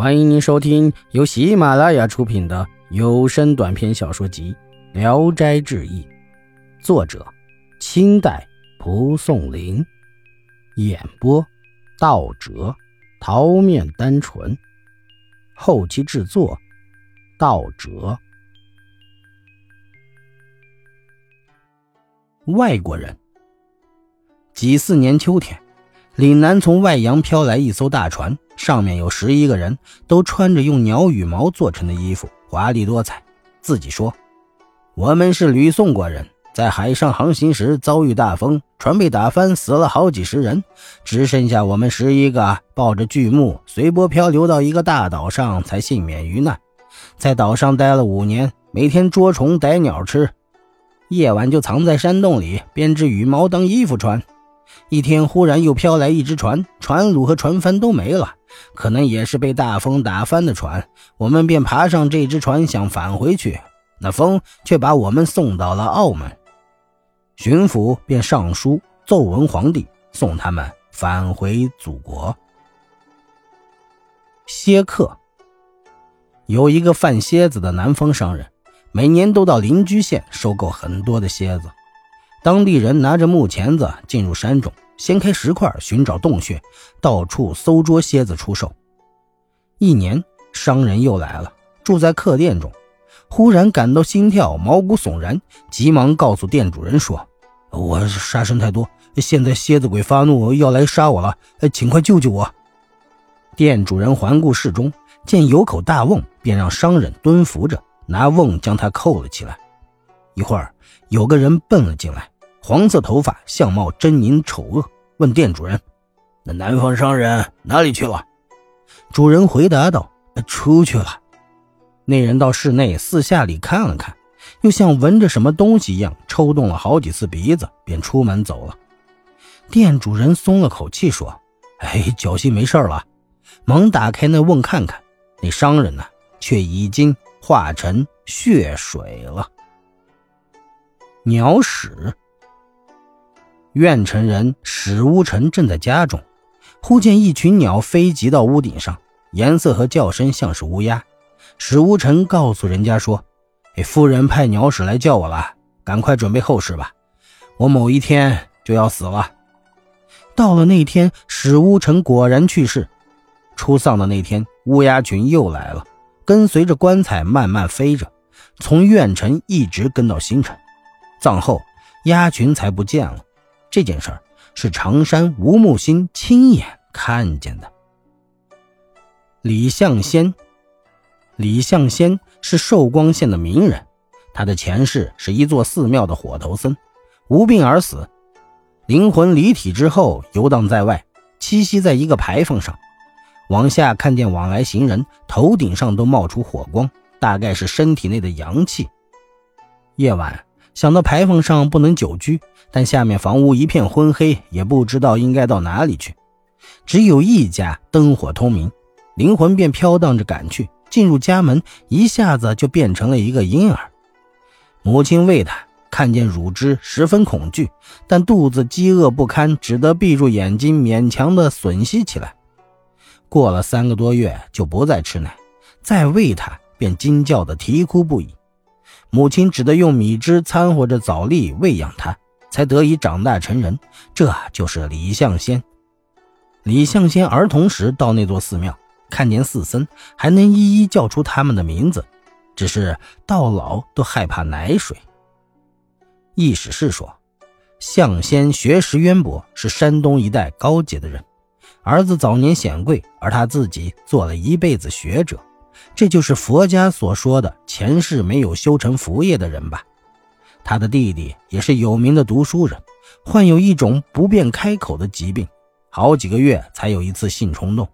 欢迎您收听由喜马拉雅出品的有声短篇小说集《聊斋志异》，作者：清代蒲松龄，演播：道哲、桃面单纯，后期制作：道哲。外国人。几四年秋天，岭南从外洋飘来一艘大船。上面有十一个人，都穿着用鸟羽毛做成的衣服，华丽多彩。自己说：“我们是吕宋国人，在海上航行时遭遇大风，船被打翻，死了好几十人，只剩下我们十一个抱着巨木随波漂流到一个大岛上，才幸免于难。在岛上待了五年，每天捉虫逮鸟吃，夜晚就藏在山洞里编织羽毛当衣服穿。一天忽然又飘来一只船，船橹和船帆都没了。”可能也是被大风打翻的船，我们便爬上这只船想返回去，那风却把我们送到了澳门。巡抚便上书奏文皇帝，送他们返回祖国。歇客有一个贩蝎子的南方商人，每年都到邻居县收购很多的蝎子。当地人拿着木钳子进入山中。掀开石块，寻找洞穴，到处搜捉蝎子出售。一年，商人又来了，住在客店中，忽然感到心跳，毛骨悚然，急忙告诉店主人说：“我杀生太多，现在蝎子鬼发怒要来杀我了，请快救救我！”店主人环顾室中，见有口大瓮，便让商人蹲伏着，拿瓮将他扣了起来。一会儿，有个人奔了进来。黄色头发，相貌狰狞丑恶，问店主人：“那南方商人哪里去了？”主人回答道：“出去了。”那人到室内四下里看了看，又像闻着什么东西一样，抽动了好几次鼻子，便出门走了。店主人松了口气，说：“哎，侥幸没事了。”忙打开那瓮看看，那商人呢，却已经化成血水了。鸟屎。苑城人史乌臣正在家中，忽见一群鸟飞集到屋顶上，颜色和叫声像是乌鸦。史乌臣告诉人家说：“哎，夫人派鸟屎来叫我了，赶快准备后事吧，我某一天就要死了。”到了那天，史乌臣果然去世。出丧的那天，乌鸦群又来了，跟随着棺材慢慢飞着，从苑城一直跟到新城。葬后，鸦群才不见了。这件事儿是常山吴木星亲眼看见的。李向先，李向先是寿光县的名人，他的前世是一座寺庙的火头僧，无病而死，灵魂离体之后游荡在外，栖息在一个牌坊上，往下看见往来行人头顶上都冒出火光，大概是身体内的阳气。夜晚。想到牌坊上不能久居，但下面房屋一片昏黑，也不知道应该到哪里去。只有一家灯火通明，灵魂便飘荡着赶去。进入家门，一下子就变成了一个婴儿。母亲喂他，看见乳汁十分恐惧，但肚子饥饿不堪，只得闭住眼睛，勉强的吮吸起来。过了三个多月，就不再吃奶，再喂他，便惊叫的啼哭不已。母亲只得用米汁掺和着枣粒喂养他，才得以长大成人。这就是李相仙。李相仙儿童时到那座寺庙，看见寺僧，还能一一叫出他们的名字，只是到老都害怕奶水。易史是说，相仙学识渊博，是山东一带高洁的人。儿子早年显贵，而他自己做了一辈子学者。这就是佛家所说的前世没有修成佛业的人吧？他的弟弟也是有名的读书人，患有一种不便开口的疾病，好几个月才有一次性冲动。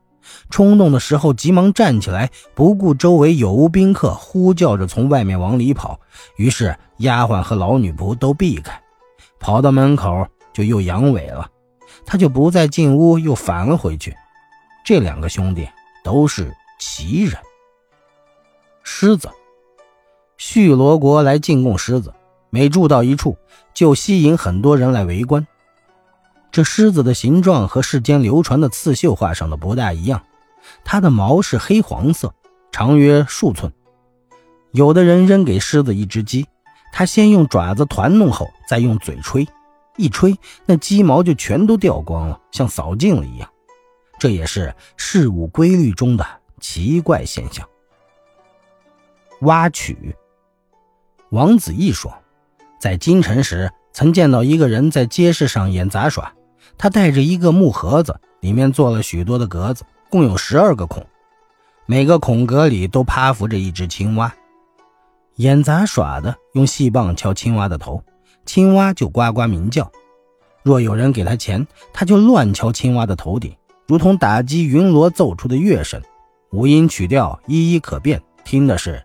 冲动的时候，急忙站起来，不顾周围有无宾客，呼叫着从外面往里跑。于是丫鬟和老女仆都避开，跑到门口就又阳痿了。他就不再进屋，又返了回去。这两个兄弟都是奇人。狮子，叙罗国来进贡狮子，每住到一处，就吸引很多人来围观。这狮子的形状和世间流传的刺绣画上的不大一样，它的毛是黑黄色，长约数寸。有的人扔给狮子一只鸡，他先用爪子团弄后，再用嘴吹，一吹那鸡毛就全都掉光了，像扫净了一样。这也是事物规律中的奇怪现象。挖曲。王子异说，在京城时曾见到一个人在街市上演杂耍，他带着一个木盒子，里面做了许多的格子，共有十二个孔，每个孔格里都趴伏着一只青蛙。演杂耍的用细棒敲青蛙的头，青蛙就呱呱鸣叫。若有人给他钱，他就乱敲青蛙的头顶，如同打击云锣奏出的乐声，五音曲调一一可辨，听的是